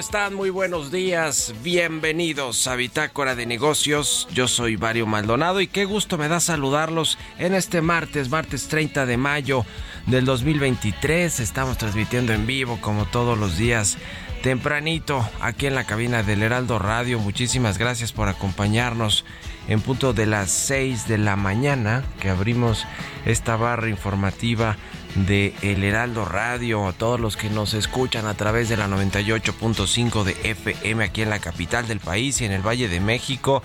Están? Muy buenos días. Bienvenidos a Bitácora de Negocios. Yo soy Mario Maldonado y qué gusto me da saludarlos en este martes, martes 30 de mayo del 2023. Estamos transmitiendo en vivo como todos los días. Tempranito aquí en la cabina del Heraldo Radio. Muchísimas gracias por acompañarnos en punto de las 6 de la mañana que abrimos esta barra informativa de El Heraldo Radio, a todos los que nos escuchan a través de la 98.5 de FM aquí en la capital del país y en el Valle de México.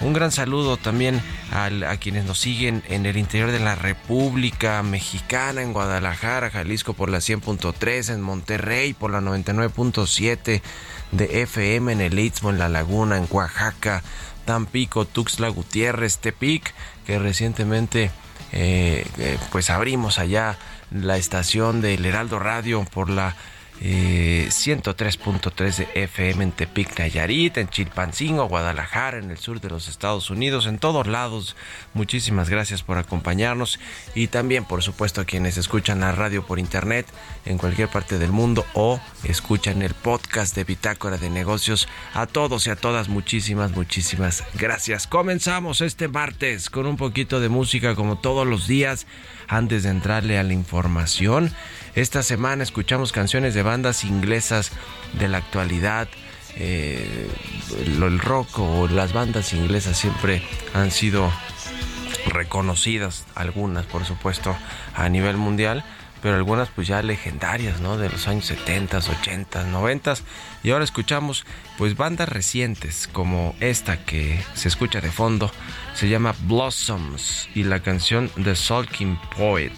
Un gran saludo también a quienes nos siguen en el interior de la República Mexicana, en Guadalajara, Jalisco por la 100.3, en Monterrey por la 99.7 de FM, en el Istmo, en La Laguna, en Oaxaca, Tampico, Tuxtla Gutiérrez, Tepic, que recientemente eh, eh, pues abrimos allá la estación del Heraldo Radio por la eh, 103.3 de FM en Tepic, Nayarit, en Chilpancingo, Guadalajara, en el sur de los Estados Unidos, en todos lados. Muchísimas gracias por acompañarnos y también, por supuesto, a quienes escuchan la radio por internet en cualquier parte del mundo o escuchan el podcast de Bitácora de Negocios. A todos y a todas, muchísimas, muchísimas gracias. Comenzamos este martes con un poquito de música como todos los días antes de entrarle a la información. Esta semana escuchamos canciones de bandas inglesas de la actualidad. Eh, el rock o las bandas inglesas siempre han sido reconocidas, algunas por supuesto a nivel mundial, pero algunas pues ya legendarias, ¿no? De los años 70, 80, 90 y ahora escuchamos pues bandas recientes como esta que se escucha de fondo, se llama Blossoms y la canción The Sulking Poet.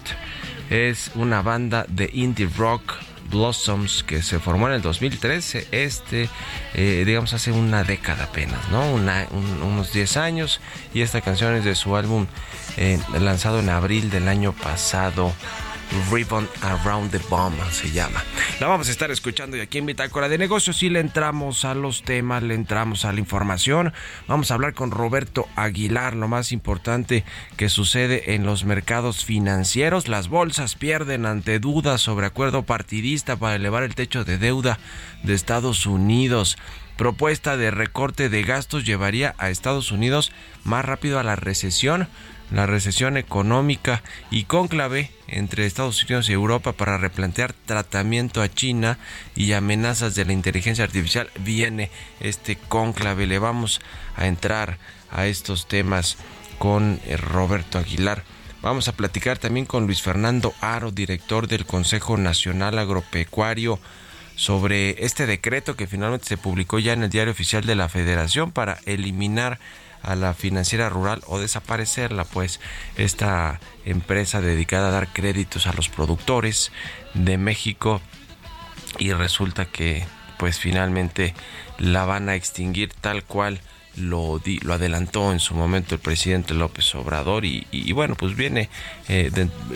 Es una banda de indie rock Blossoms que se formó en el 2013, este, eh, digamos, hace una década apenas, ¿no? Unos 10 años. Y esta canción es de su álbum eh, lanzado en abril del año pasado. Ribbon Around the Bomb se llama. La vamos a estar escuchando y aquí en Bitácora de Negocios y le entramos a los temas, le entramos a la información. Vamos a hablar con Roberto Aguilar, lo más importante que sucede en los mercados financieros. Las bolsas pierden ante dudas sobre acuerdo partidista para elevar el techo de deuda de Estados Unidos propuesta de recorte de gastos llevaría a Estados Unidos más rápido a la recesión, la recesión económica y cónclave entre Estados Unidos y Europa para replantear tratamiento a China y amenazas de la inteligencia artificial. Viene este cónclave, le vamos a entrar a estos temas con eh, Roberto Aguilar. Vamos a platicar también con Luis Fernando Aro, director del Consejo Nacional Agropecuario sobre este decreto que finalmente se publicó ya en el diario oficial de la Federación para eliminar a la financiera rural o desaparecerla, pues esta empresa dedicada a dar créditos a los productores de México y resulta que pues finalmente la van a extinguir tal cual lo, lo adelantó en su momento el presidente López Obrador y, bueno pues viene eh,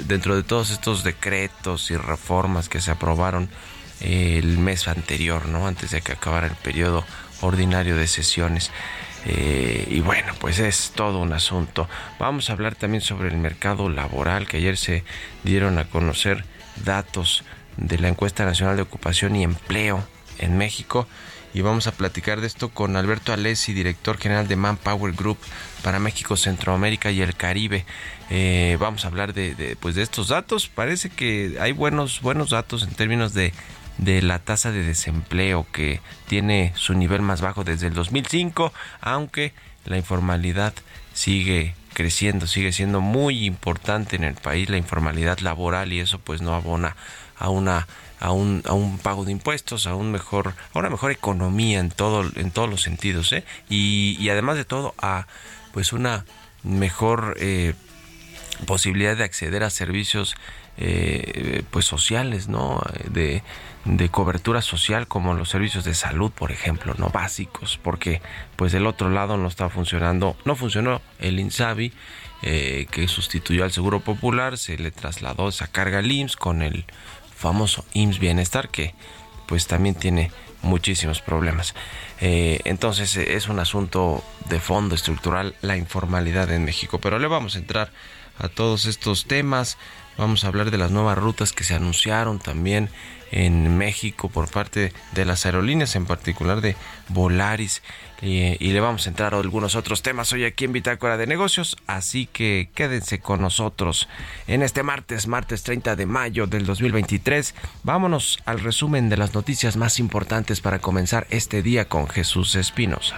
dentro de todos estos decretos y reformas que se aprobaron el mes anterior, ¿no? Antes de que acabara el periodo ordinario de sesiones. Eh, y bueno, pues es todo un asunto. Vamos a hablar también sobre el mercado laboral, que ayer se dieron a conocer datos de la encuesta nacional de ocupación y empleo en México. Y vamos a platicar de esto con Alberto Alessi, director general de Manpower Group para México, Centroamérica y el Caribe. Eh, vamos a hablar de, de, pues de estos datos. Parece que hay buenos, buenos datos en términos de de la tasa de desempleo que tiene su nivel más bajo desde el 2005, aunque la informalidad sigue creciendo, sigue siendo muy importante en el país la informalidad laboral y eso pues no abona a una a un, a un pago de impuestos, a un mejor, a una mejor economía en todo, en todos los sentidos, ¿eh? y, además de todo a pues una mejor eh, posibilidad de acceder a servicios eh, pues sociales, ¿no? De, de cobertura social como los servicios de salud, por ejemplo, no básicos, porque pues del otro lado no está funcionando, no funcionó el INSABI eh, que sustituyó al Seguro Popular, se le trasladó esa carga al IMSS con el famoso IMSS Bienestar que pues también tiene muchísimos problemas. Eh, entonces es un asunto de fondo estructural la informalidad en México, pero le vamos a entrar a todos estos temas. Vamos a hablar de las nuevas rutas que se anunciaron también en México por parte de las aerolíneas, en particular de Volaris. Y, le vamos a entrar a algunos otros temas hoy aquí en Bitácora de Negocios, así que quédense con nosotros en este martes, martes 30 de mayo del 2023. Vámonos al resumen de las noticias más importantes para comenzar este día con Jesús Espinosa.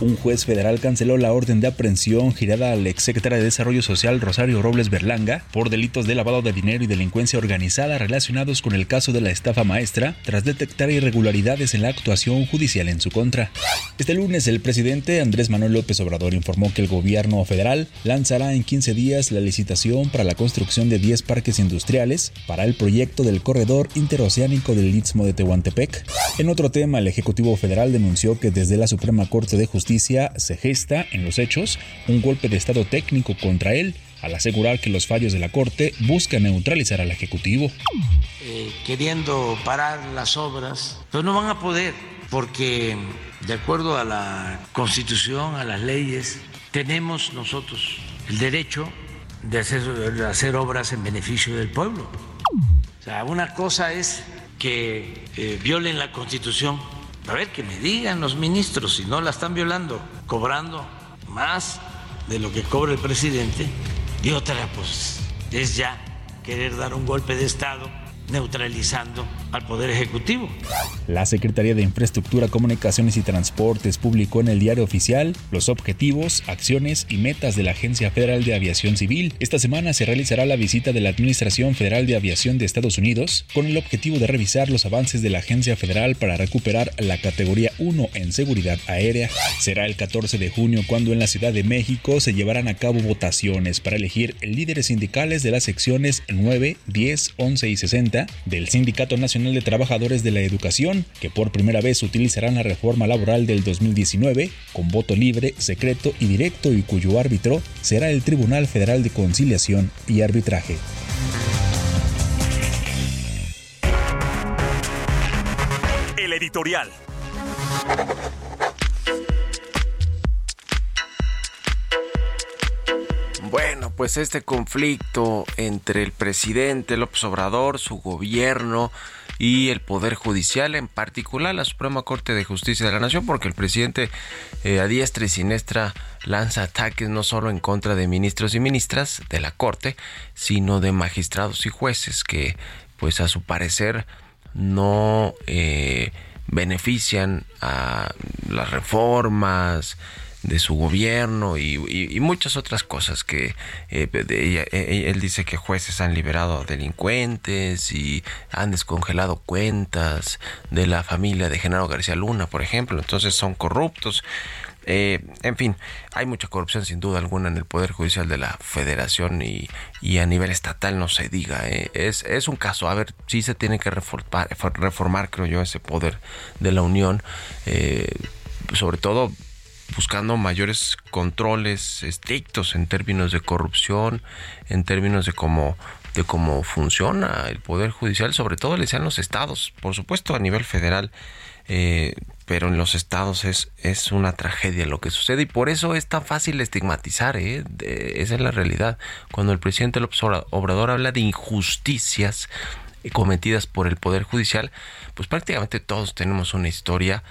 Un juez federal canceló la orden de aprehensión girada al exsecretario de Desarrollo Social Rosario Robles Berlanga por delitos de lavado de dinero y delincuencia organizada relacionados con el caso de la estafa maestra tras detectar irregularidades en la actuación judicial en su contra. Este lunes el presidente Andrés Manuel López Obrador informó que el gobierno federal lanzará en 15 días la licitación para la construcción de 10 parques industriales para el proyecto del corredor interoceánico del Istmo de Tehuantepec. En otro tema, el Ejecutivo Federal denunció que desde la Suprema Corte de Justicia se gesta en los hechos un golpe de Estado técnico contra él al asegurar que los fallos de la Corte buscan neutralizar al Ejecutivo. Eh, queriendo parar las obras, pero no van a poder porque de acuerdo a la Constitución, a las leyes, tenemos nosotros el derecho de hacer, de hacer obras en beneficio del pueblo. O sea, una cosa es que eh, violen la Constitución a ver, que me digan los ministros si no la están violando, cobrando más de lo que cobra el presidente. Y otra, pues, es ya querer dar un golpe de Estado neutralizando al Poder Ejecutivo. La Secretaría de Infraestructura, Comunicaciones y Transportes publicó en el diario oficial los objetivos, acciones y metas de la Agencia Federal de Aviación Civil. Esta semana se realizará la visita de la Administración Federal de Aviación de Estados Unidos con el objetivo de revisar los avances de la agencia federal para recuperar la categoría 1 en seguridad aérea. Será el 14 de junio cuando en la Ciudad de México se llevarán a cabo votaciones para elegir líderes sindicales de las secciones 9, 10, 11 y 60 del Sindicato Nacional de Trabajadores de la Educación, que por primera vez utilizarán la reforma laboral del 2019 con voto libre, secreto y directo y cuyo árbitro será el Tribunal Federal de Conciliación y Arbitraje. El editorial. Bueno, pues este conflicto entre el presidente López Obrador, su gobierno y el Poder Judicial, en particular la Suprema Corte de Justicia de la Nación, porque el presidente eh, a diestra y siniestra lanza ataques no solo en contra de ministros y ministras de la Corte, sino de magistrados y jueces que, pues a su parecer, no eh, benefician a las reformas, de su gobierno y, muchas otras cosas que eh, ella, eh, él dice que jueces han liberado a delincuentes y han descongelado cuentas de la familia de Genaro García Luna, por ejemplo, entonces son corruptos. Eh, en fin, hay mucha corrupción sin duda alguna en el Poder Judicial de la Federación y, y a nivel estatal no se diga. Eh. Es, es un caso, a ver, sí se tiene que reformar, reformar creo yo, ese poder de la Unión, eh, sobre todo buscando mayores controles estrictos en términos de corrupción, en términos de cómo de cómo funciona el poder judicial, sobre todo le sean los estados, por supuesto a nivel federal, eh, pero en los estados es, es una tragedia lo que sucede y por eso es tan fácil estigmatizar, ¿eh? De, esa es la realidad. Cuando el presidente López Obrador habla de injusticias cometidas por el poder judicial, pues prácticamente todos tenemos una historia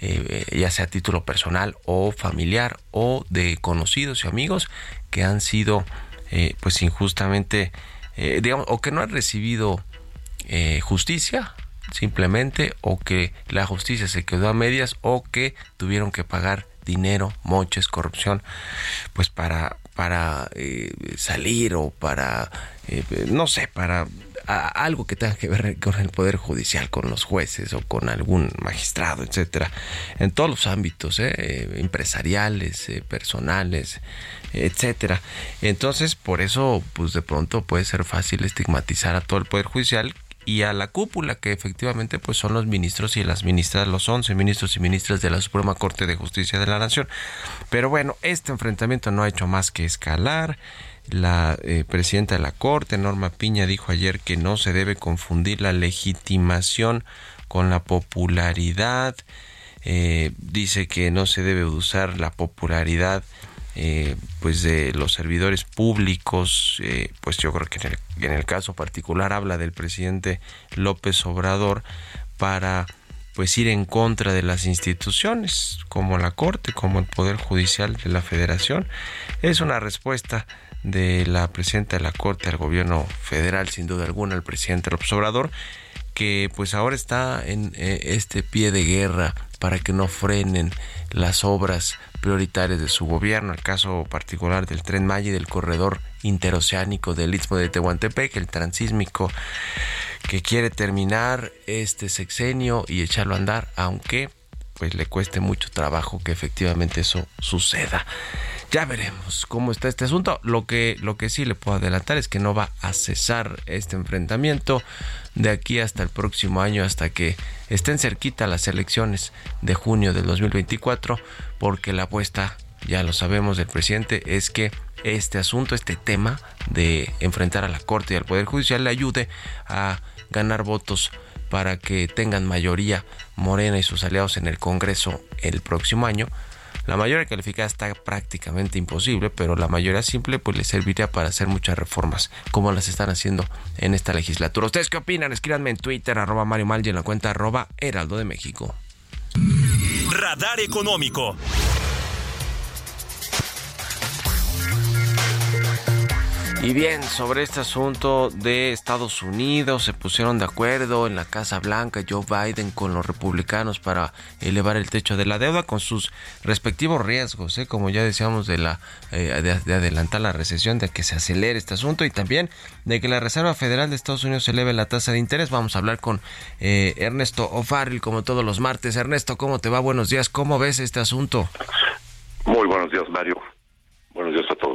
eh, ya sea a título personal o familiar o de conocidos y amigos que han sido eh, pues injustamente eh, digamos o que no han recibido eh, justicia simplemente o que la justicia se quedó a medias o que tuvieron que pagar dinero, moches, corrupción, pues para para eh, salir o para eh, no sé, para algo que tenga que ver con el poder judicial, con los jueces o con algún magistrado, etcétera, en todos los ámbitos, eh, empresariales, personales, etcétera. Entonces, por eso, pues de pronto puede ser fácil estigmatizar a todo el poder judicial y a la cúpula que efectivamente pues son los ministros y las ministras, los 11 ministros y ministras de la Suprema Corte de Justicia de la Nación. Pero bueno, este enfrentamiento no ha hecho más que escalar. La eh, presidenta de la Corte, Norma Piña, dijo ayer que no se debe confundir la legitimación con la popularidad. Eh, dice que no se debe usar la popularidad eh, pues de los servidores públicos, eh, pues yo creo que en el, en el caso particular habla del presidente López Obrador para pues ir en contra de las instituciones como la Corte, como el Poder Judicial de la Federación. Es una respuesta de la presidenta de la Corte al gobierno federal, sin duda alguna, el presidente López Obrador, que pues ahora está en eh, este pie de guerra para que no frenen las obras prioritarias de su gobierno, el caso particular del tren Maya y del corredor interoceánico del Istmo de Tehuantepec, el transísmico que quiere terminar este sexenio y echarlo a andar, aunque pues le cueste mucho trabajo que efectivamente eso suceda. Ya veremos cómo está este asunto. Lo que, lo que sí le puedo adelantar es que no va a cesar este enfrentamiento de aquí hasta el próximo año, hasta que estén cerquita las elecciones de junio del 2024, porque la apuesta, ya lo sabemos del presidente, es que este asunto, este tema de enfrentar a la Corte y al Poder Judicial le ayude a ganar votos para que tengan mayoría Morena y sus aliados en el Congreso el próximo año. La mayoría calificada está prácticamente imposible, pero la mayoría simple pues le serviría para hacer muchas reformas, como las están haciendo en esta legislatura. ¿Ustedes qué opinan? Escríbanme en Twitter, arroba Mario Mal y en la cuenta arroba Heraldo de México. Radar Económico. Y bien, sobre este asunto de Estados Unidos, se pusieron de acuerdo en la Casa Blanca Joe Biden con los republicanos para elevar el techo de la deuda con sus respectivos riesgos, ¿eh? como ya decíamos, de, la, eh, de, adelantar la recesión, de que se acelere este asunto y también de que la Reserva Federal de Estados Unidos eleve la tasa de interés. Vamos a hablar con eh, Ernesto O'Farrill como todos los martes. Ernesto, ¿cómo te va? Buenos días. ¿Cómo ves este asunto? Muy buenos días, Mario. Buenos días a todos.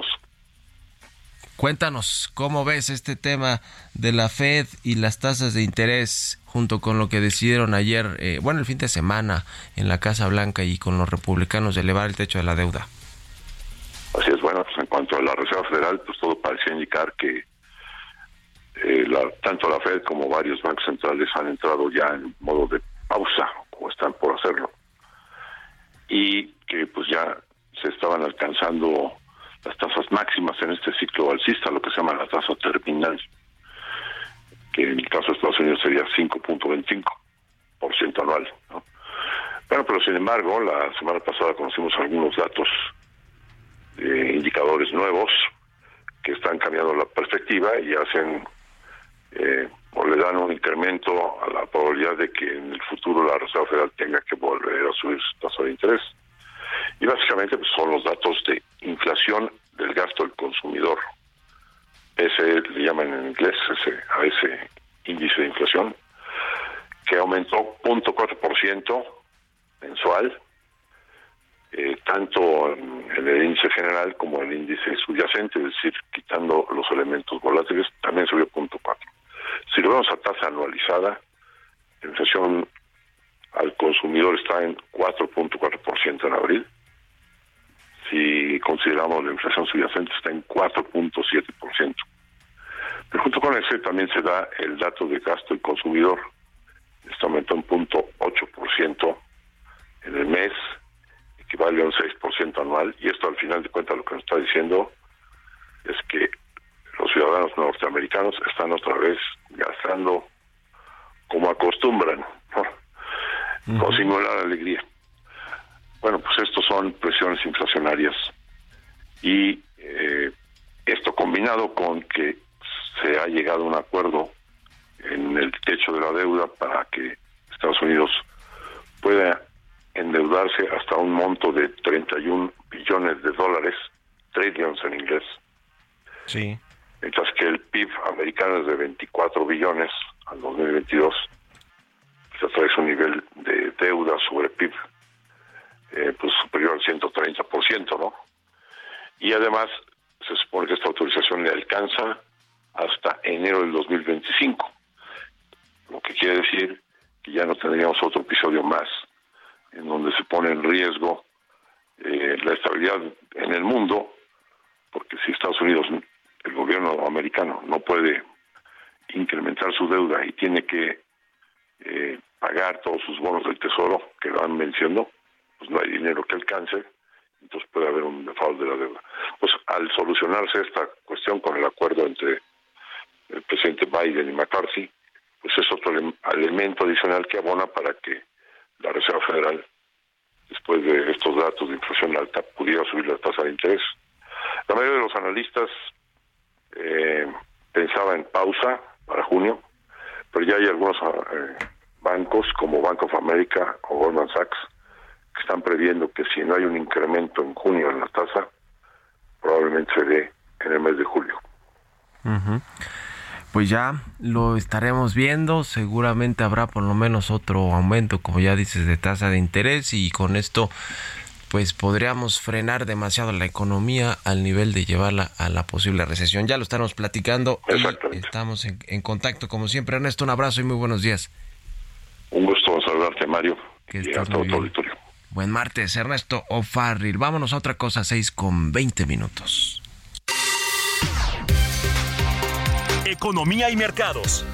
Cuéntanos, ¿cómo ves este tema de la Fed y las tasas de interés junto con lo que decidieron ayer, eh, bueno, el fin de semana en la Casa Blanca y con los republicanos de elevar el techo de la deuda? Así es, bueno, pues en cuanto a la Reserva Federal, pues todo parecía indicar que eh, tanto la Fed como varios bancos centrales han entrado ya en modo de pausa, o están por hacerlo, y que pues ya se estaban alcanzando las tasas máximas en este ciclo alcista, lo que se llama la tasa terminal, que en el caso de Estados Unidos sería 5.25% anual. ¿no? Bueno, pero sin embargo, la semana pasada conocimos algunos datos, eh, indicadores nuevos, que están cambiando la perspectiva y hacen eh, o le dan un incremento a la probabilidad de que en el futuro la Reserva Federal tenga que volver a subir su tasa de interés. Y básicamente pues, son los datos de inflación del gasto del consumidor. Ese le llaman en inglés ese, a ese índice de inflación, que aumentó 0.4% mensual, eh, tanto en, el índice general como en el índice subyacente, es decir, quitando los elementos volátiles, también subió 0.4. Si lo vemos a tasa anualizada, la inflación al consumidor está en 4.4% en abril, si consideramos la inflación subyacente está en 4.7%. Pero junto con ese también se da el dato de gasto del consumidor. Este aumentó en 0.8% en el mes, equivale a un 6% anual, y esto al final de cuentas lo que nos está diciendo es que los ciudadanos norteamericanos están otra vez gastando como acostumbran, con singular alegría. Bueno, pues estos son presiones inflacionarias y eh, esto combinado con que se ha llegado a un acuerdo en el techo de la deuda para que Estados Unidos pueda endeudarse hasta un monto de 31 billones de dólares, trillions en inglés. Sí. Mientras que el PIB americano es de 24 billones al 2022. Se trae un nivel de deuda sobre PIB eh, pues superior al 130%, ¿no? Y además se supone que esta autorización le alcanza hasta enero del 2025, lo que quiere decir que ya no tendríamos otro episodio más en donde se pone en riesgo eh, la estabilidad en el mundo, porque si Estados Unidos, el gobierno americano, no puede incrementar su deuda y tiene que eh, pagar todos sus bonos del tesoro que van venciendo, pues no hay dinero que alcance, entonces puede haber un default de la deuda. Pues al solucionarse esta cuestión con el acuerdo entre el presidente Biden y McCarthy, pues es otro elemento adicional que abona para que la Reserva Federal, después de estos datos de inflación alta, pudiera subir la tasa de interés. La mayoría de los analistas eh, pensaba en pausa para junio, pero ya hay algunos eh, bancos como Bank of America o Goldman Sachs que están previendo que si no hay un incremento en junio en la tasa, probablemente se dé en el mes de julio. Pues ya lo estaremos viendo, seguramente habrá por lo menos otro aumento, como ya dices, de tasa de interés y con esto pues podríamos frenar demasiado la economía al nivel de llevarla a la posible recesión. Ya lo estamos platicando y estamos en, en contacto como siempre. Ernesto, un abrazo y muy buenos días. Saludarte, Mario. Que y a todo tu auditorio. Buen martes, Ernesto O'Farrill. Vámonos a otra cosa, 6 con 20 minutos. Economía y mercados.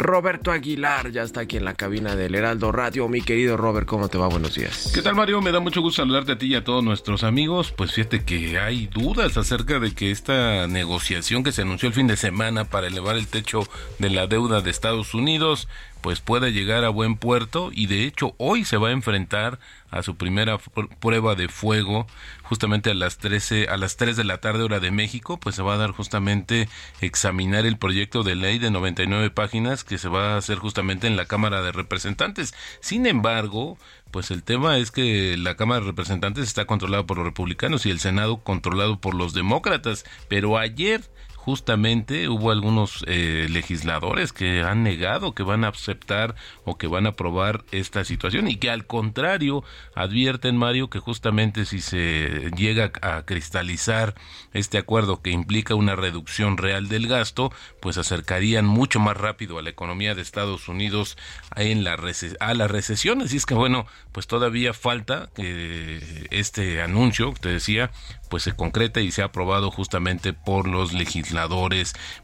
Roberto Aguilar ya está aquí en la cabina del Heraldo Radio. Mi querido Robert, ¿cómo te va? Buenos días. ¿Qué tal, Mario? Me da mucho gusto saludarte a ti y a todos nuestros amigos. Pues fíjate que hay dudas acerca de que esta negociación que se anunció el fin de semana para elevar el techo de la deuda de Estados Unidos pues pueda llegar a buen puerto y de hecho hoy se va a enfrentar a su primera pr- prueba de fuego justamente a las 13 a las 3 de la tarde hora de México, pues se va a dar justamente examinar el proyecto de ley de 99 páginas que se va a hacer justamente en la Cámara de Representantes. Sin embargo, pues el tema es que la Cámara de Representantes está controlada por los republicanos y el Senado controlado por los demócratas, pero ayer justamente hubo algunos eh, legisladores que han negado que van a aceptar o que van a aprobar esta situación y que al contrario advierten Mario que justamente si se llega a cristalizar este acuerdo que implica una reducción real del gasto pues acercarían mucho más rápido a la economía de Estados Unidos en a la recesión así es que bueno pues todavía falta que este anuncio te decía pues se concreta y se ha aprobado justamente por los legisladores.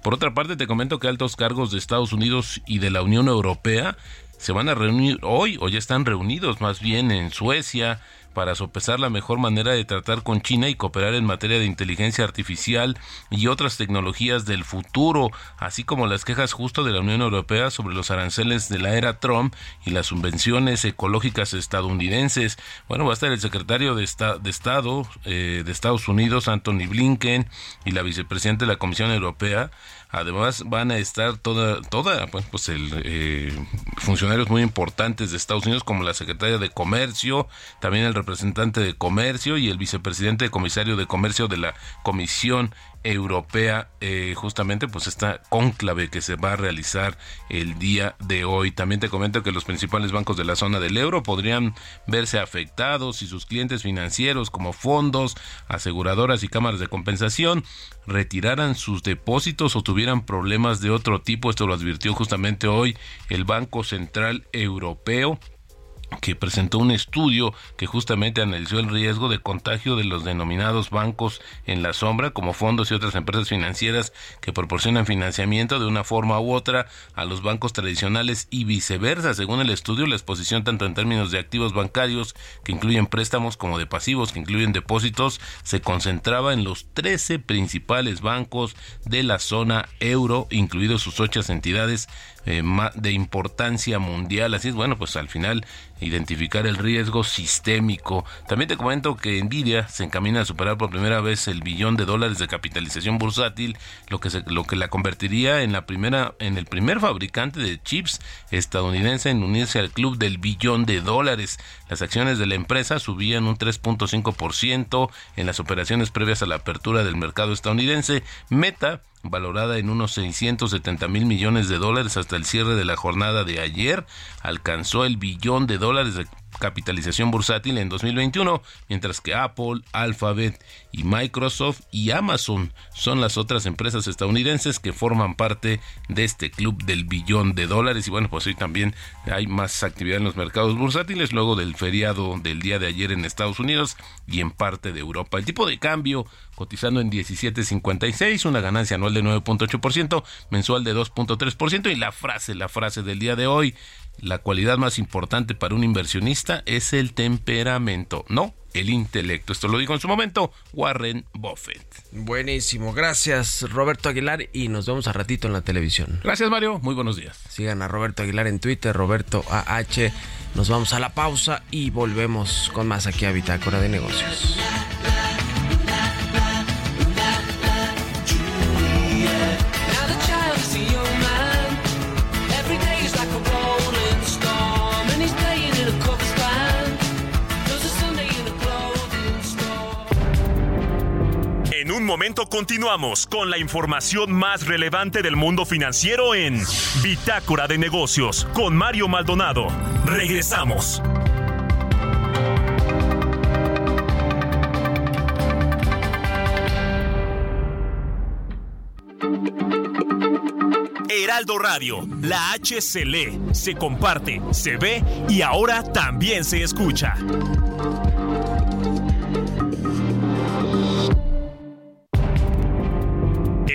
Por otra parte, te comento que altos cargos de Estados Unidos y de la Unión Europea se van a reunir hoy o ya están reunidos más bien en Suecia para sopesar la mejor manera de tratar con China y cooperar en materia de inteligencia artificial y otras tecnologías del futuro, así como las quejas justo de la Unión Europea sobre los aranceles de la era Trump y las subvenciones ecológicas estadounidenses. Bueno, va a estar el secretario de, Esta- de Estado eh, de Estados Unidos, Anthony Blinken, y la vicepresidenta de la Comisión Europea. Además van a estar toda, toda, pues, pues el, eh, funcionarios muy importantes de Estados Unidos como la secretaria de Comercio, también el representante de Comercio y el vicepresidente de comisario de Comercio de la Comisión Europea, eh, justamente pues esta cónclave que se va a realizar el día de hoy. También te comento que los principales bancos de la zona del euro podrían verse afectados si sus clientes financieros como fondos, aseguradoras y cámaras de compensación retiraran sus depósitos o tuvieran problemas de otro tipo. Esto lo advirtió justamente hoy el Banco Central Europeo que presentó un estudio que justamente analizó el riesgo de contagio de los denominados bancos en la sombra, como fondos y otras empresas financieras que proporcionan financiamiento de una forma u otra a los bancos tradicionales y viceversa. Según el estudio, la exposición tanto en términos de activos bancarios, que incluyen préstamos, como de pasivos, que incluyen depósitos, se concentraba en los 13 principales bancos de la zona euro, incluidos sus ocho entidades eh, de importancia mundial. Así es, bueno, pues al final identificar el riesgo sistémico. También te comento que Nvidia se encamina a superar por primera vez el billón de dólares de capitalización bursátil, lo que lo que la convertiría en la primera en el primer fabricante de chips estadounidense en unirse al club del billón de dólares. Las acciones de la empresa subían un 3.5% en las operaciones previas a la apertura del mercado estadounidense. Meta valorada en unos 670 mil millones de dólares hasta el cierre de la jornada de ayer, alcanzó el billón de dólares de capitalización bursátil en 2021, mientras que Apple, Alphabet y Microsoft y Amazon son las otras empresas estadounidenses que forman parte de este club del billón de dólares. Y bueno, pues hoy también hay más actividad en los mercados bursátiles luego del feriado del día de ayer en Estados Unidos y en parte de Europa. El tipo de cambio cotizando en 17.56, una ganancia anual de 9.8%, mensual de 2.3% y la frase, la frase del día de hoy, la cualidad más importante para un inversionista es el temperamento, no el intelecto. Esto lo dijo en su momento Warren Buffett. Buenísimo, gracias Roberto Aguilar y nos vemos a ratito en la televisión. Gracias Mario, muy buenos días. Sigan a Roberto Aguilar en Twitter, Roberto AH. Nos vamos a la pausa y volvemos con más aquí a Bitácora de Negocios. Momento continuamos con la información más relevante del mundo financiero en Bitácora de Negocios con Mario Maldonado. Regresamos. Heraldo Radio, la H se lee, se comparte, se ve y ahora también se escucha.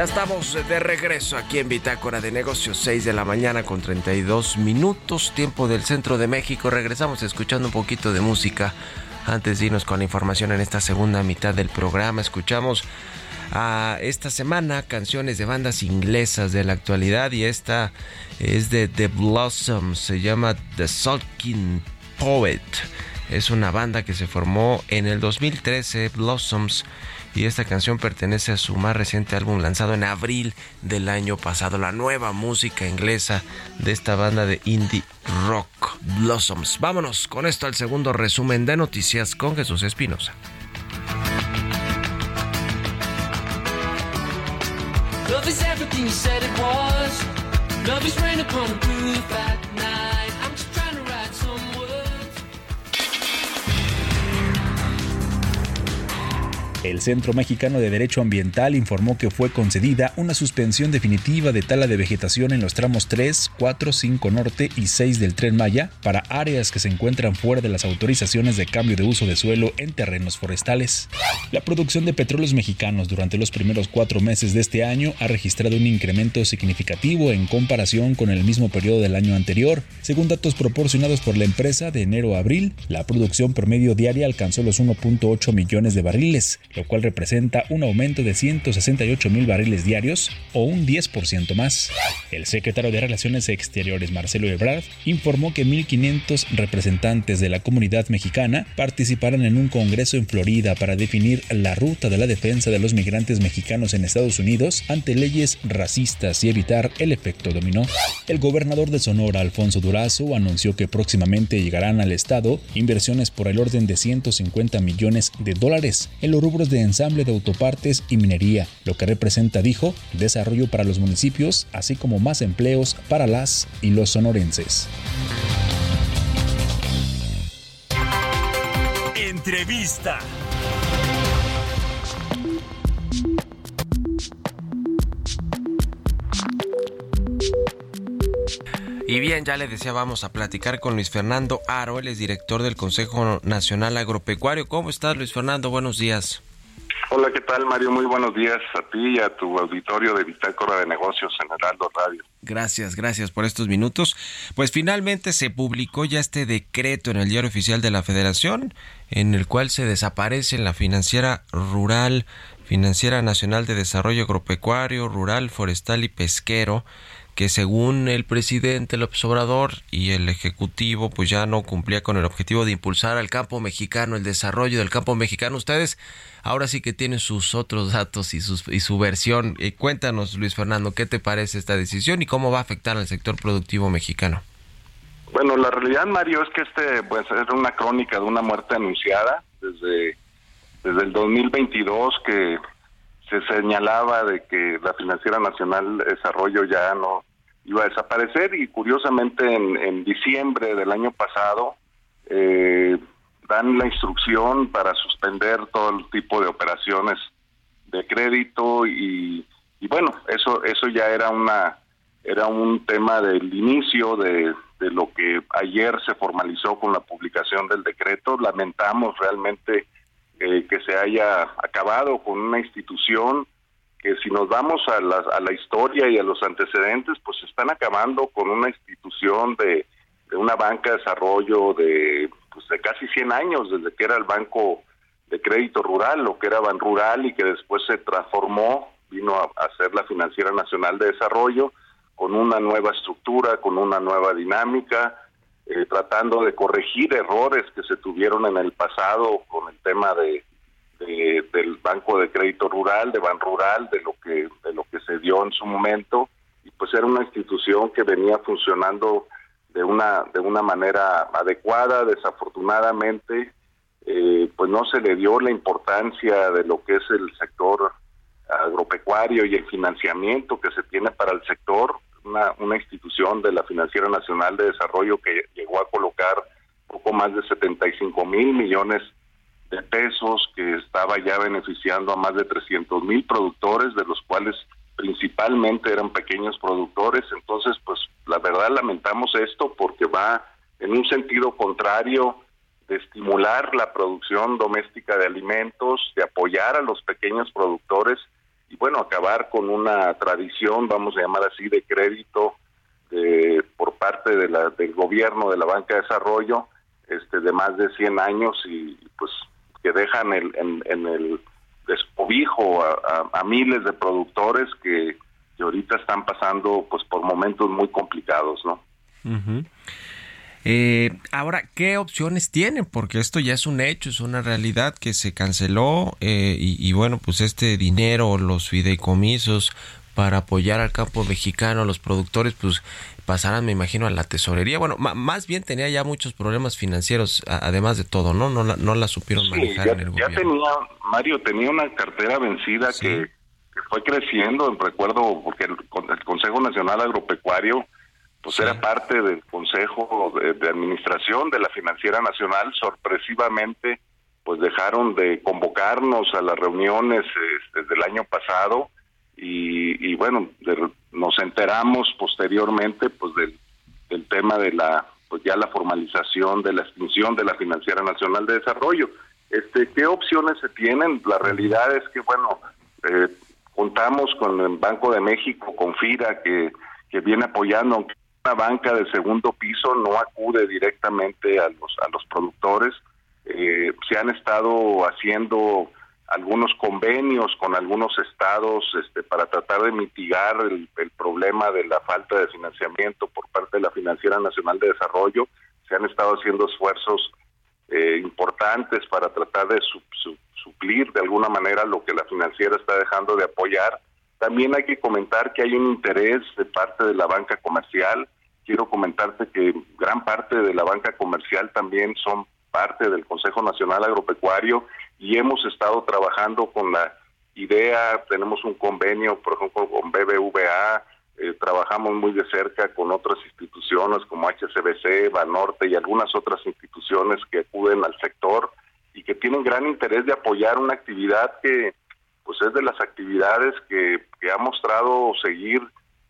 Ya estamos de regreso aquí en Bitácora de Negocios, 6 de la mañana con 32 minutos, tiempo del centro de México. Regresamos escuchando un poquito de música antes de irnos con la información en esta segunda mitad del programa. Escuchamos a esta semana canciones de bandas inglesas de la actualidad y esta es de The Blossoms, se llama The Sulking Poet. Es una banda que se formó en el 2013, Blossoms, y esta canción pertenece a su más reciente álbum lanzado en abril del año pasado, la nueva música inglesa de esta banda de indie rock, Blossoms. Vámonos con esto al segundo resumen de noticias con Jesús Espinosa. El Centro Mexicano de Derecho Ambiental informó que fue concedida una suspensión definitiva de tala de vegetación en los tramos 3, 4, 5 Norte y 6 del Tren Maya para áreas que se encuentran fuera de las autorizaciones de cambio de uso de suelo en terrenos forestales. La producción de petróleos mexicanos durante los primeros cuatro meses de este año ha registrado un incremento significativo en comparación con el mismo periodo del año anterior. Según datos proporcionados por la empresa de enero a abril, la producción promedio diaria alcanzó los 1.8 millones de barriles, lo cual representa un aumento de 168 mil barriles diarios o un 10% más. El secretario de Relaciones Exteriores, Marcelo Ebrard, informó que 1.500 representantes de la comunidad mexicana participarán en un congreso en Florida para definir la ruta de la defensa de los migrantes mexicanos en Estados Unidos ante leyes racistas y evitar el efecto dominó. El gobernador de Sonora, Alfonso Durazo, anunció que próximamente llegarán al estado inversiones por el orden de 150 millones de dólares en los de ensamble de autopartes y minería, lo que representa, dijo, desarrollo para los municipios, así como más empleos para las y los sonorenses. Entrevista. Y bien, ya le decía, vamos a platicar con Luis Fernando Aro, él es director del Consejo Nacional Agropecuario. ¿Cómo estás, Luis Fernando? Buenos días. Hola, ¿qué tal, Mario? Muy buenos días a ti y a tu auditorio de Bitácora de Negocios en Heraldo Radio. Gracias, gracias por estos minutos. Pues finalmente se publicó ya este decreto en el Diario Oficial de la Federación, en el cual se desaparece la financiera rural, financiera nacional de desarrollo agropecuario, rural, forestal y pesquero, que según el presidente López Obrador y el Ejecutivo, pues ya no cumplía con el objetivo de impulsar al campo mexicano, el desarrollo del campo mexicano. Ustedes ahora sí que tienen sus otros datos y, sus, y su versión. Eh, cuéntanos, Luis Fernando, ¿qué te parece esta decisión y cómo va a afectar al sector productivo mexicano? Bueno, la realidad, Mario, es que este pues era una crónica de una muerte anunciada desde desde el 2022 que se señalaba de que la Financiera Nacional de Desarrollo ya no iba a desaparecer y curiosamente en, en diciembre del año pasado eh, dan la instrucción para suspender todo el tipo de operaciones de crédito y, y bueno eso eso ya era una era un tema del inicio de, de lo que ayer se formalizó con la publicación del decreto. Lamentamos realmente eh, que se haya acabado con una institución que si nos vamos a la, a la historia y a los antecedentes, pues están acabando con una institución de, de una banca de desarrollo de, pues de casi 100 años, desde que era el Banco de Crédito Rural, lo que era Ban Rural y que después se transformó, vino a, a ser la Financiera Nacional de Desarrollo, con una nueva estructura, con una nueva dinámica, eh, tratando de corregir errores que se tuvieron en el pasado con el tema de, de, del Banco de Crédito Rural, de Ban Rural, de lo que de lo que se dio en su momento. Y pues era una institución que venía funcionando de una de una manera adecuada, desafortunadamente eh, pues no se le dio la importancia de lo que es el sector agropecuario y el financiamiento que se tiene para el sector una, institución de la Financiera Nacional de Desarrollo que llegó a colocar poco más de 75 mil millones de pesos, que estaba ya beneficiando a más de 300 mil productores, de los cuales principalmente eran pequeños productores. Entonces, pues la verdad lamentamos esto porque va en un sentido contrario de estimular la producción doméstica de alimentos, de apoyar a los pequeños productores y bueno, acabar con una tradición, vamos a llamar así, de crédito de, por parte de la, del gobierno de la banca de desarrollo este, de más de 100 años y pues que dejan el, en, el descobijo a, miles de productores que, que ahorita están pasando pues por momentos muy complicados, ¿no? Uh. Eh, ahora, ¿qué opciones tienen? Porque esto ya es un hecho, es una realidad que se canceló eh, y, y, bueno, pues este dinero, los fideicomisos para apoyar al campo mexicano, a los productores, pues pasarán, me imagino, a la tesorería. Bueno, más bien tenía ya muchos problemas financieros, además de todo, ¿no? No la, no la supieron sí, manejar ya, en el ya gobierno. tenía, Mario, tenía una cartera vencida sí. que, que, fue creciendo, recuerdo, porque el, el Consejo Nacional Agropecuario pues sí. era parte del Consejo de, de, Administración de la Financiera Nacional, sorpresivamente pues dejaron de convocarnos a las reuniones este, desde el año pasado y, y bueno, de, nos enteramos posteriormente pues del, del, tema de la pues ya la formalización de la extinción de la Financiera Nacional de Desarrollo. Este, ¿Qué opciones se tienen? La realidad es que, bueno, eh, contamos con el Banco de México, con FIRA, que, que viene apoyando, aunque una banca de segundo piso no acude directamente a los a los productores. Eh, se han estado haciendo algunos convenios con algunos estados este, para tratar de mitigar el, problema de la falta de financiamiento por parte de la Financiera Nacional de Desarrollo. Se han estado haciendo esfuerzos eh, importantes para tratar de su, su, suplir de alguna manera lo que la financiera está dejando de apoyar también hay que comentar que hay un interés de parte de la banca comercial. Quiero comentarte que gran parte de la banca comercial también son parte del Consejo Nacional Agropecuario y hemos estado trabajando con la idea, tenemos un convenio, por ejemplo, con BBVA, eh, trabajamos muy de cerca con otras instituciones como HCBC, Banorte y algunas otras instituciones que acuden al sector y que tienen gran interés de apoyar una actividad que pues es de las actividades que, ha mostrado seguir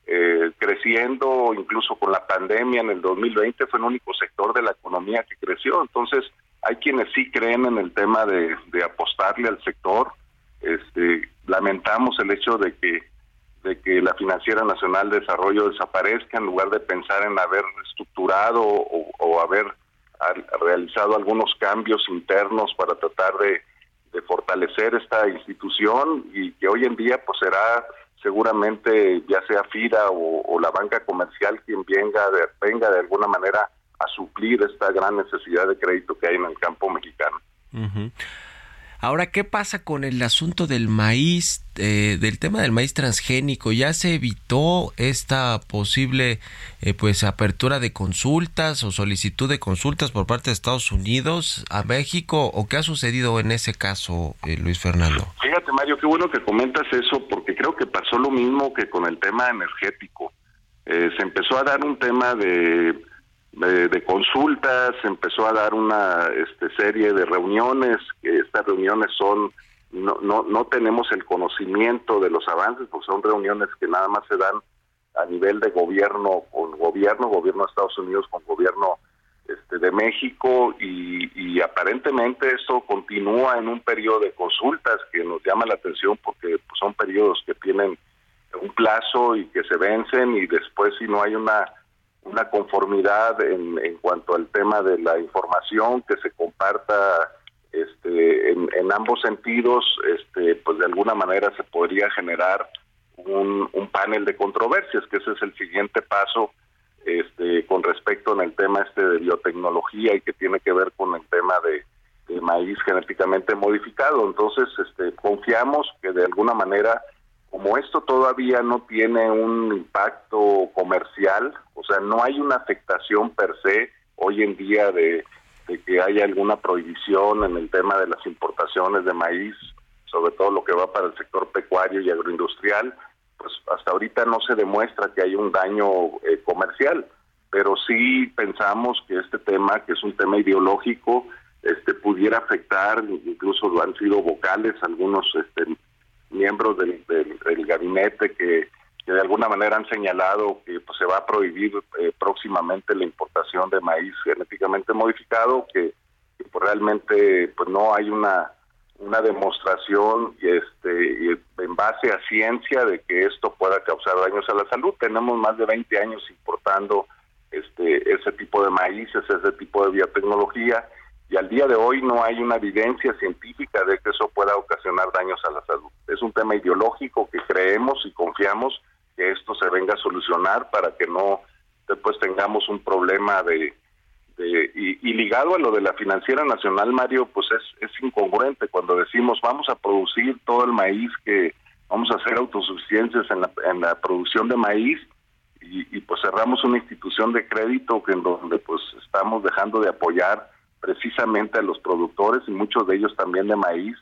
eh, creciendo, incluso con la pandemia en el 2020 fue el único sector de la economía que creció. Entonces, hay quienes sí creen en el tema de, apostarle al sector. Este, lamentamos el hecho de que de que la Financiera Nacional de Desarrollo desaparezca en lugar de pensar en haber estructurado o haber realizado algunos cambios internos para tratar de de fortalecer esta institución y que hoy en día pues será seguramente ya sea FIRA o, la banca comercial quien venga de, venga de alguna manera a suplir esta gran necesidad de crédito que hay en el campo mexicano. Ahora, ¿qué pasa con el asunto del maíz, eh, del tema del maíz transgénico? ¿Ya se evitó esta posible eh, pues apertura de consultas o solicitud de consultas por parte de Estados Unidos a México? ¿O qué ha sucedido en ese caso, eh, Luis Fernando? Fíjate, Mario, qué bueno que comentas eso, porque creo que pasó lo mismo que con el tema energético. se empezó a dar un tema de de, consultas, empezó a dar una este, serie de reuniones, estas reuniones son, no, no, no tenemos el conocimiento de los avances, porque son reuniones que nada más se dan a nivel de gobierno con gobierno, gobierno de Estados Unidos con gobierno este, de México y, y aparentemente esto continúa en un periodo de consultas que nos llama la atención porque pues, son periodos que tienen un plazo y que se vencen y después si no hay una una conformidad en, en cuanto al tema de la información que se comparta este, en, ambos sentidos, este, pues de alguna manera se podría generar un, un, panel de controversias, que ese es el siguiente paso este, con respecto en el tema este de biotecnología y que tiene que ver con el tema de, de maíz genéticamente modificado. Entonces, este, confiamos que de alguna manera como esto todavía no tiene un impacto comercial, o sea, no hay una afectación per se hoy en día de, que haya alguna prohibición en el tema de las importaciones de maíz, sobre todo lo que va para el sector pecuario y agroindustrial, pues hasta ahorita no se demuestra que hay un daño eh, comercial, pero sí pensamos que este tema, que es un tema ideológico, este pudiera afectar, incluso lo han sido vocales algunos este, miembros del, del, gabinete que, de alguna manera han señalado que pues, se va a prohibir eh, próximamente la importación de maíz genéticamente modificado, que, pues, realmente pues no hay una una demostración este en base a ciencia de que esto pueda causar daños a la salud. Tenemos más de 20 años importando este ese tipo de maíces, ese tipo de biotecnología y al día de hoy no hay una evidencia científica de que eso pueda ocasionar daños a la salud. Es un tema ideológico que creemos y confiamos que esto se venga a solucionar para que no después tengamos un problema de, de y, ligado a lo de la financiera nacional Mario pues es, es incongruente cuando decimos vamos a producir todo el maíz que vamos a hacer autosuficiencias en la, en la producción de maíz y, y pues cerramos una institución de crédito que en donde pues estamos dejando de apoyar precisamente a los productores y muchos de ellos también de maíz.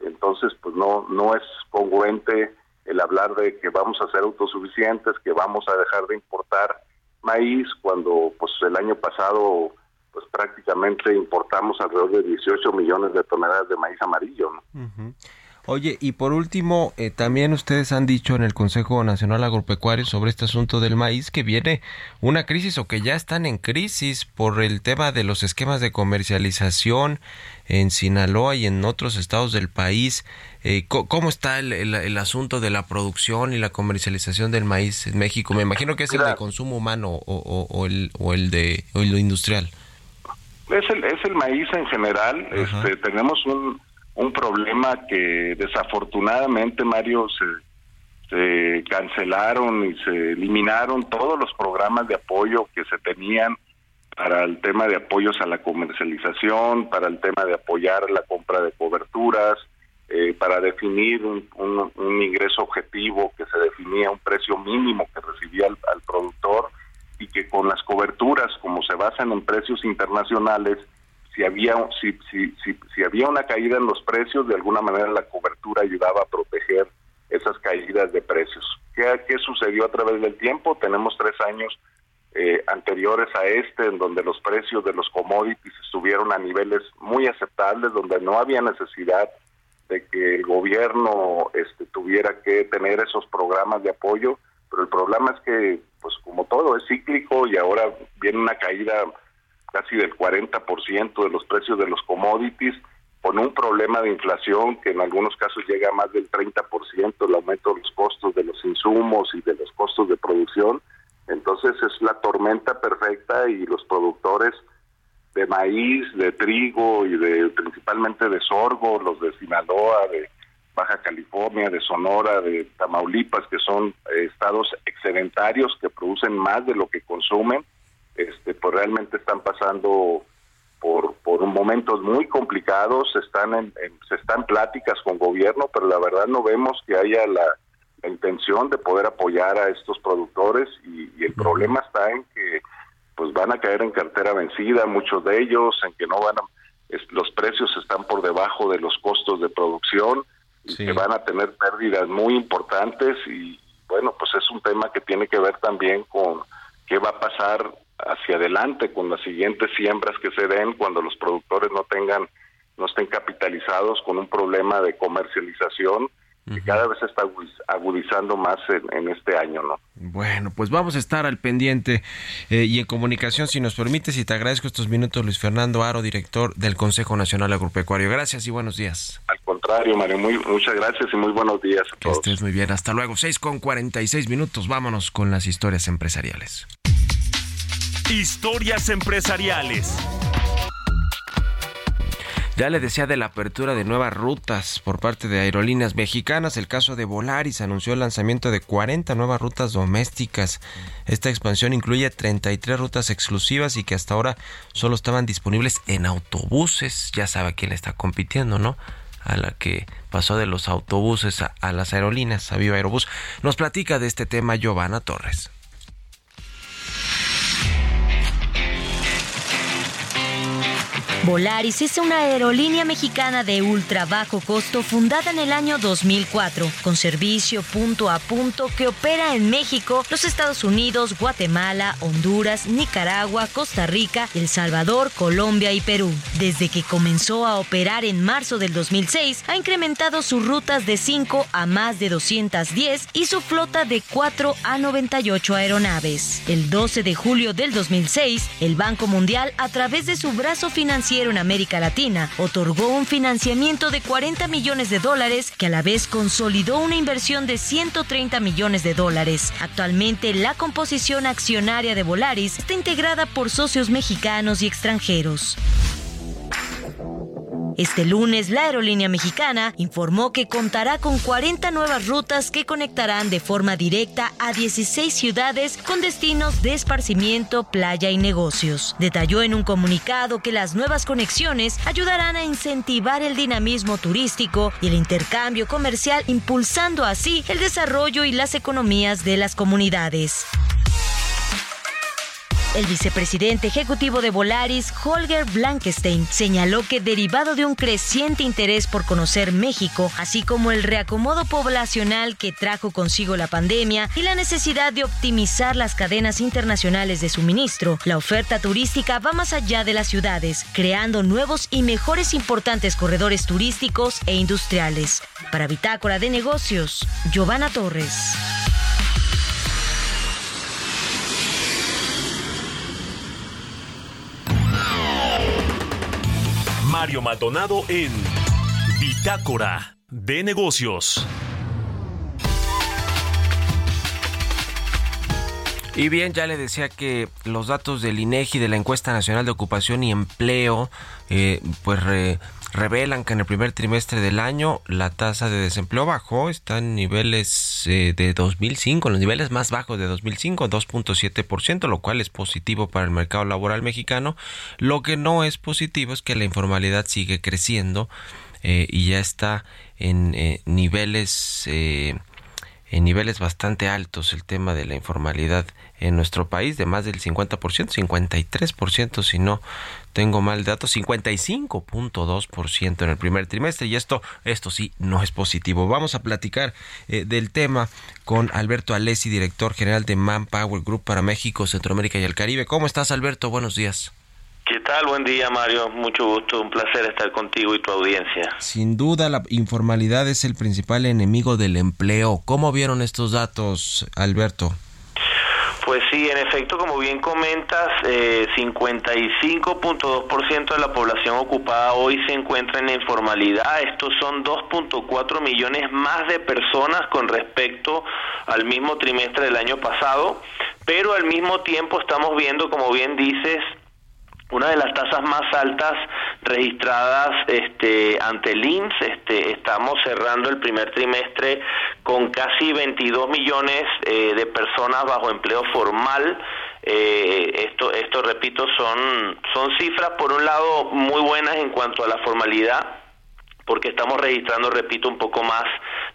Entonces, pues no no es congruente el hablar de que vamos a ser autosuficientes, que vamos a dejar de importar maíz cuando pues el año pasado pues prácticamente importamos alrededor de 18 millones de toneladas de maíz amarillo. Oye, y por último, eh, también ustedes han dicho en el Consejo Nacional Agropecuario sobre este asunto del maíz que viene una crisis o que ya están en crisis por el tema de los esquemas de comercialización en Sinaloa y en otros estados del país. Eh, ¿Cómo está el, el, asunto de la producción y la comercialización del maíz en México? Me imagino que es el de consumo humano o, o, el, o el de o lo industrial. Es el, es el maíz en general. Este, tenemos un un problema que desafortunadamente, Mario, se, se cancelaron y se eliminaron todos los programas de apoyo que se tenían para el tema de apoyos a la comercialización, para el tema de apoyar la compra de coberturas, eh, para definir un, un, ingreso objetivo que se definía un precio mínimo que recibía al productor y que con las coberturas, como se basan en precios internacionales, si había si, si, si, si, había una caída en los precios, de alguna manera la cobertura ayudaba a proteger esas caídas de precios. ¿Qué, qué sucedió a través del tiempo? Tenemos tres años eh, anteriores a este, en donde los precios de los commodities estuvieron a niveles muy aceptables, donde no había necesidad de que el gobierno este, tuviera que tener esos programas de apoyo, pero el problema es que, pues como todo es cíclico y ahora viene una caída casi del 40% de los precios de los commodities, con un problema de inflación que en algunos casos llega a más del 30%, el aumento de los costos de los insumos y de los costos de producción. Entonces es la tormenta perfecta y los productores de maíz, de trigo y de principalmente de sorgo, los de Sinaloa, de Baja California, de Sonora, de Tamaulipas, que son eh, estados excedentarios que producen más de lo que consumen, este, pues realmente están pasando por, por momentos muy complicados, están en, en- se están pláticas con gobierno, pero la verdad no vemos que haya la, la intención de poder apoyar a estos productores y, y el problema está en que pues van a caer en cartera vencida muchos de ellos, en que no van a, es- los precios están por debajo de los costos de producción y que van a tener pérdidas muy importantes y bueno, pues es un tema que tiene que ver también con qué va a pasar hacia adelante con las siguientes siembras que se den cuando los productores no tengan no estén capitalizados con un problema de comercialización que cada vez se está agudiz- agudizando más en, en este año, ¿no? Bueno, pues vamos a estar al pendiente eh, y en comunicación, si nos permites, y te agradezco estos minutos, Luis Fernando Aro, director del Consejo Nacional Agropecuario. Gracias y buenos días. Al contrario, Mario, muy, muchas gracias y muy buenos días a Que estés muy bien. Hasta luego. 6 con 46 minutos. Vámonos con las historias empresariales. Historias empresariales. Ya le decía de la apertura de nuevas rutas por parte de aerolíneas mexicanas. El caso de Volaris anunció el lanzamiento de 40 nuevas rutas domésticas. Esta expansión incluye 33 rutas exclusivas y que hasta ahora solo estaban disponibles en autobuses. Ya sabe quién está compitiendo, ¿no? A la que pasó de los autobuses a, a las aerolíneas, a Viva Aerobús. Nos platica de este tema Giovanna Torres. Volaris es una aerolínea mexicana de ultra bajo costo fundada en el año 2004, con servicio punto a punto que opera en México, los Estados Unidos, Guatemala, Honduras, Nicaragua, Costa Rica, El Salvador, Colombia y Perú. Desde que comenzó a operar en marzo del 2006, ha incrementado sus rutas de 5 a más de 210 y su flota de 4 a 98 aeronaves. El 12 de julio del 2006, el Banco Mundial, a través de su brazo financiero en América Latina, otorgó un financiamiento de 40 millones de dólares que a la vez consolidó una inversión de 130 millones de dólares. Actualmente, la composición accionaria de Volaris está integrada por socios mexicanos y extranjeros. Este lunes, la aerolínea mexicana informó que contará con 40 nuevas rutas que conectarán de forma directa a 16 ciudades con destinos de esparcimiento, playa y negocios. Detalló en un comunicado que las nuevas conexiones ayudarán a incentivar el dinamismo turístico y el intercambio comercial, impulsando así el desarrollo y las economías de las comunidades. El vicepresidente ejecutivo de Volaris, Holger Blankenstein, señaló que derivado de un creciente interés por conocer México, así como el reacomodo poblacional que trajo consigo la pandemia y la necesidad de optimizar las cadenas internacionales de suministro, la oferta turística va más allá de las ciudades, creando nuevos y mejores importantes corredores turísticos e industriales. Para Bitácora de Negocios, Giovanna Torres. Mario Maldonado en Bitácora de Negocios. Y bien, ya le decía que los datos del INEGI de la encuesta nacional de ocupación y empleo, eh, pues re- revelan que en el primer trimestre del año la tasa de desempleo bajó, está en niveles eh, de 2005, en los niveles más bajos de 2005, 2.7%, lo cual es positivo para el mercado laboral mexicano. Lo que no es positivo es que la informalidad sigue creciendo eh, y ya está en eh, niveles eh, en niveles bastante altos el tema de la informalidad en nuestro país, de más del 50%, 53% si no tengo mal dato, 55.2% en el primer trimestre y esto, esto sí no es positivo. Vamos a platicar eh, del tema con Alberto Alessi, director general de Manpower Group para México, Centroamérica y el Caribe. ¿Cómo estás Alberto? Buenos días. ¿Qué tal? Buen día, Mario. Mucho gusto, un placer estar contigo y tu audiencia. Sin duda la informalidad es el principal enemigo del empleo. ¿Cómo vieron estos datos, Alberto? Pues sí, en efecto, como bien comentas, eh, 55.2% de la población ocupada hoy se encuentra en la informalidad. Estos son 2.4 millones más de personas con respecto al mismo trimestre del año pasado, pero al mismo tiempo estamos viendo, como bien dices, una de las tasas más altas registradas este, ante el INSS. Este, estamos cerrando el primer trimestre con casi 22 millones eh, de personas bajo empleo formal. Eh, esto, esto repito, son, son cifras por un lado muy buenas en cuanto a la formalidad, porque estamos registrando, repito, un poco más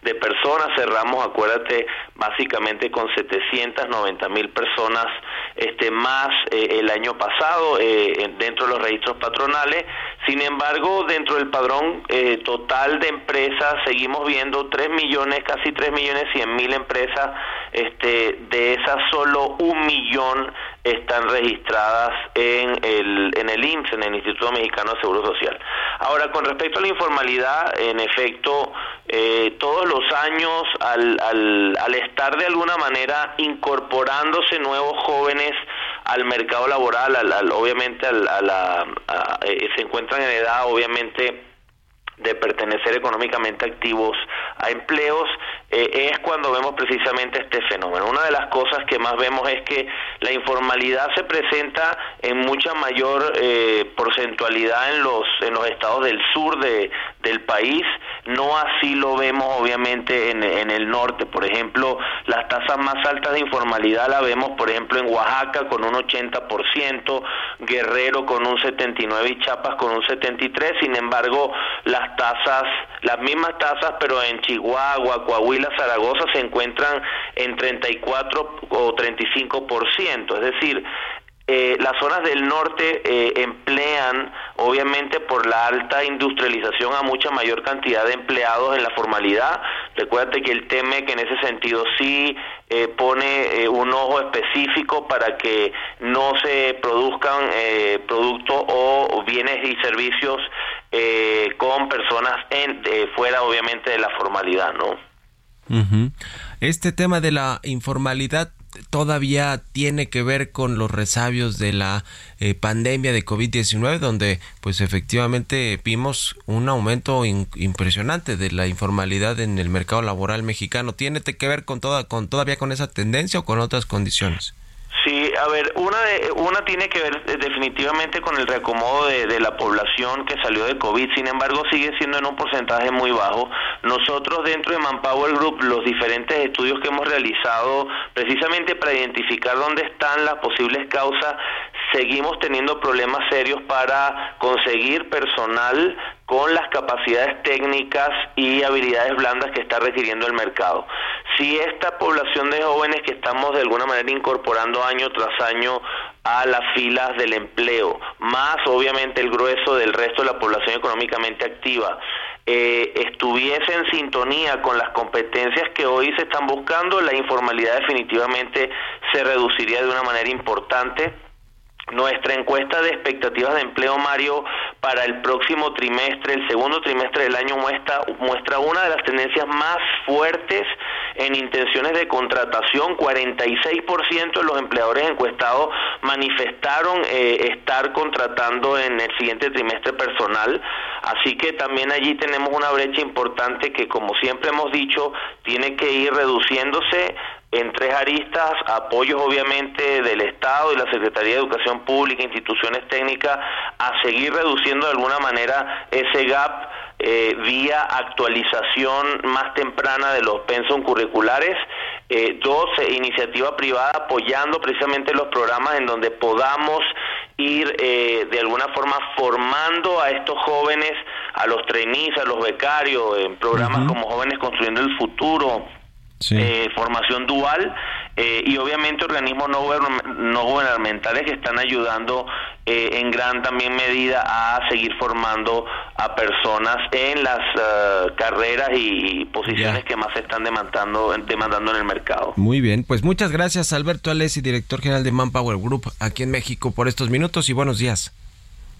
de personas. Cerramos, acuérdate, básicamente con 790 mil personas este, más eh, el año pasado eh, dentro de los registros patronales. Sin embargo, dentro del padrón eh, total de empresas seguimos viendo 3 millones, casi 3 millones 100 mil empresas. Este, de esas solo un millón están registradas en el, en el IMSS, en el Instituto Mexicano de Seguro Social. Ahora, con respecto a la informalidad, en efecto, eh, todos los años, al, al, al estar de alguna manera incorporándose nuevos jóvenes al mercado laboral, al, obviamente al, a la, eh, se encuentran en edad, obviamente, de pertenecer económicamente activos a empleos, eh, es cuando vemos precisamente este fenómeno. Una de las cosas que más vemos es que la informalidad se presenta en mucha mayor eh, porcentualidad en los en los estados del sur de, del país, no así lo vemos obviamente en, el norte. Por ejemplo, las tasas más altas de informalidad la vemos, por ejemplo, en Oaxaca con un 80%, Guerrero con un 79% y Chiapas con un 73%. Sin embargo, las tasas, las mismas tasas, pero en Chihuahua, Coahuila, Zaragoza se encuentran en 34 o 35%. Es decir, eh, las zonas del norte eh, emplean, obviamente por la alta industrialización, a mucha mayor cantidad de empleados en la formalidad. Recuérdate que el TEMEC en ese sentido sí eh, pone un ojo específico para que no se produzcan productos o bienes y servicios con personas en, fuera, obviamente, de la formalidad, ¿no? Este tema de la informalidad todavía tiene que ver con los resabios de la eh, pandemia de COVID-19, donde pues efectivamente vimos un aumento impresionante de la informalidad en el mercado laboral mexicano. ¿Tiene que ver con, toda, con todavía con esa tendencia o con otras condiciones? A ver, una, de, una tiene que ver eh, definitivamente con el reacomodo de, la población que salió de COVID, sin embargo sigue siendo en un porcentaje muy bajo. Nosotros dentro de Manpower Group, los diferentes estudios que hemos realizado precisamente para identificar dónde están las posibles causas, seguimos teniendo problemas serios para conseguir personal con las capacidades técnicas y habilidades blandas que está requiriendo el mercado. Si esta población de jóvenes que estamos de alguna manera incorporando año tras año a las filas del empleo, más obviamente el grueso del resto de la población económicamente activa, eh, estuviese en sintonía con las competencias que hoy se están buscando, la informalidad definitivamente se reduciría de una manera importante nuestra encuesta de expectativas de empleo, Mario, para el próximo trimestre, el segundo trimestre del año, muestra, muestra una de las tendencias más fuertes en intenciones de contratación. 46% de los empleadores encuestados manifestaron eh, estar contratando en el siguiente trimestre personal. Así que también allí tenemos una brecha importante que, como siempre hemos dicho, tiene que ir reduciéndose en tres aristas, apoyos obviamente del Estado y la Secretaría de Educación Pública, instituciones técnicas, a seguir reduciendo de alguna manera ese gap eh, vía actualización más temprana de los pensum curriculares. Eh, dos, eh, iniciativa privada apoyando precisamente los programas en donde podamos ir eh, de alguna forma formando a estos jóvenes, a los trainees, a los becarios, en programas como Jóvenes Construyendo el Futuro, eh, formación dual eh, y obviamente organismos no, no gubernamentales que están ayudando eh, en gran también medida a seguir formando a personas en las carreras y, posiciones que más se están demandando, demandando en el mercado. Muy bien, pues muchas gracias Alberto Alessi, director general de Manpower Group aquí en México por estos minutos y buenos días.